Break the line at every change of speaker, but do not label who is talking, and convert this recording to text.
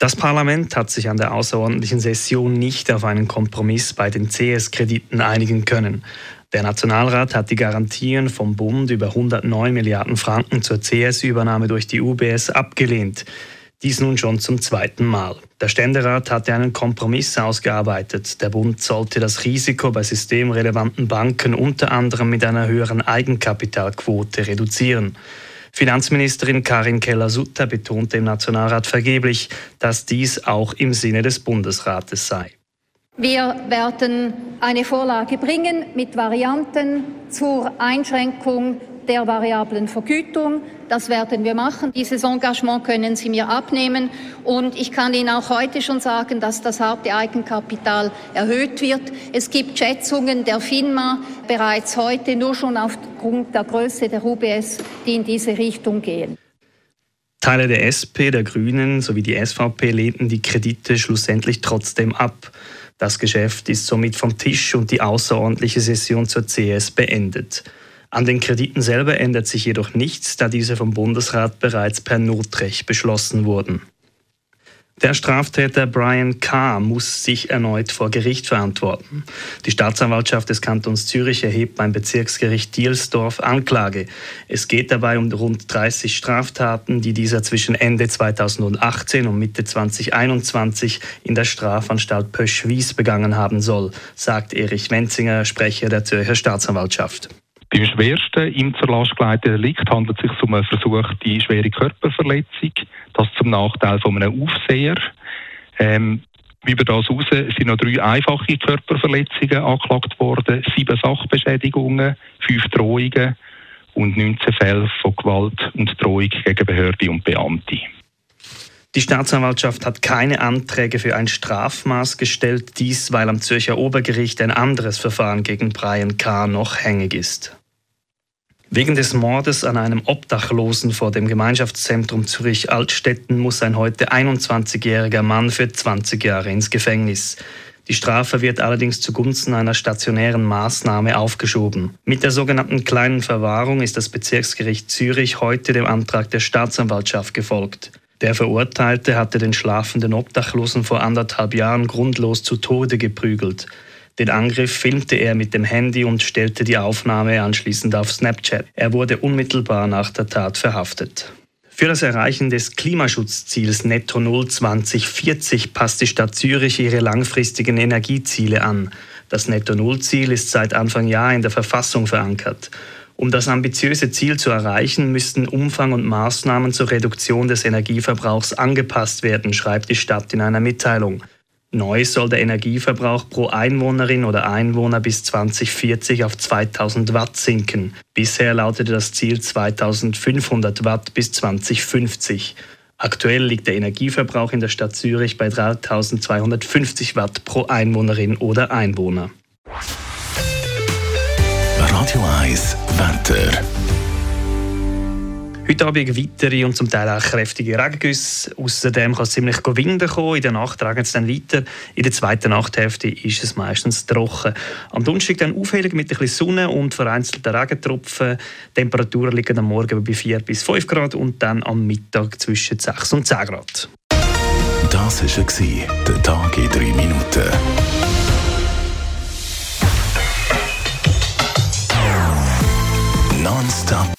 Das Parlament hat sich an der außerordentlichen Session nicht auf einen Kompromiss bei den CS-Krediten einigen können. Der Nationalrat hat die Garantien vom Bund über 109 Milliarden Franken zur CS-Übernahme durch die UBS abgelehnt. Dies nun schon zum zweiten Mal. Der Ständerat hatte einen Kompromiss ausgearbeitet. Der Bund sollte das Risiko bei systemrelevanten Banken unter anderem mit einer höheren Eigenkapitalquote reduzieren. Finanzministerin Karin Keller-Sutter betonte im Nationalrat vergeblich, dass dies auch im Sinne des Bundesrates sei.
Wir werden eine Vorlage bringen mit Varianten zur Einschränkung der variablen Vergütung. Das werden wir machen. Dieses Engagement können Sie mir abnehmen. Und ich kann Ihnen auch heute schon sagen, dass das harte Eigenkapital erhöht wird. Es gibt Schätzungen der FINMA bereits heute, nur schon aufgrund der Größe der UBS, die in diese Richtung gehen.
Teile der SP, der Grünen sowie die SVP lehnten die Kredite schlussendlich trotzdem ab. Das Geschäft ist somit vom Tisch und die außerordentliche Session zur CS beendet. An den Krediten selber ändert sich jedoch nichts, da diese vom Bundesrat bereits per Notrecht beschlossen wurden. Der Straftäter Brian K. muss sich erneut vor Gericht verantworten. Die Staatsanwaltschaft des Kantons Zürich erhebt beim Bezirksgericht Dielsdorf Anklage. Es geht dabei um rund 30 Straftaten, die dieser zwischen Ende 2018 und Mitte 2021 in der Strafanstalt Pöschwies begangen haben soll, sagt Erich Wenzinger, Sprecher der Zürcher Staatsanwaltschaft.
Beim schwersten ihm zur Last geleiteten Delikt handelt es sich um eine versuchte schwere Körperverletzung, das zum Nachteil von einem Aufseher. Ähm, über das heraus sind noch drei einfache Körperverletzungen angeklagt worden, sieben Sachbeschädigungen, fünf Drohungen und 19 Fälle von Gewalt und Drohung gegen Behörde und Beamte.
Die Staatsanwaltschaft hat keine Anträge für ein Strafmaß gestellt, dies weil am Zürcher Obergericht ein anderes Verfahren gegen Brian K. noch hängig ist. Wegen des Mordes an einem Obdachlosen vor dem Gemeinschaftszentrum Zürich-Altstetten muss ein heute 21-jähriger Mann für 20 Jahre ins Gefängnis. Die Strafe wird allerdings zugunsten einer stationären Maßnahme aufgeschoben. Mit der sogenannten kleinen Verwahrung ist das Bezirksgericht Zürich heute dem Antrag der Staatsanwaltschaft gefolgt. Der Verurteilte hatte den schlafenden Obdachlosen vor anderthalb Jahren grundlos zu Tode geprügelt. Den Angriff filmte er mit dem Handy und stellte die Aufnahme anschließend auf Snapchat. Er wurde unmittelbar nach der Tat verhaftet. Für das Erreichen des Klimaschutzziels Netto Null 2040 passt die Stadt Zürich ihre langfristigen Energieziele an. Das Netto Null Ziel ist seit Anfang Jahr in der Verfassung verankert. Um das ambitiöse Ziel zu erreichen, müssten Umfang und Maßnahmen zur Reduktion des Energieverbrauchs angepasst werden, schreibt die Stadt in einer Mitteilung. Neu soll der Energieverbrauch pro Einwohnerin oder Einwohner bis 2040 auf 2000 Watt sinken. Bisher lautete das Ziel 2500 Watt bis 2050. Aktuell liegt der Energieverbrauch in der Stadt Zürich bei 3250 Watt pro Einwohnerin oder Einwohner.
Radio 1 Wetter.
Heute Abend weitere und zum Teil auch kräftige Regengüsse. Außerdem kann es ziemlich Winden kommen. In der Nacht regnet es dann weiter. In der zweiten Nachthälfte ist es meistens trocken. Am Donnerstag dann Aufhellung mit ein bisschen Sonne und vereinzelten Regentropfen. Temperaturen liegen am Morgen bei 4 bis 5 Grad und dann am Mittag zwischen 6 und 10 Grad.
Das war der Tag in 3 Minuten. Nonstop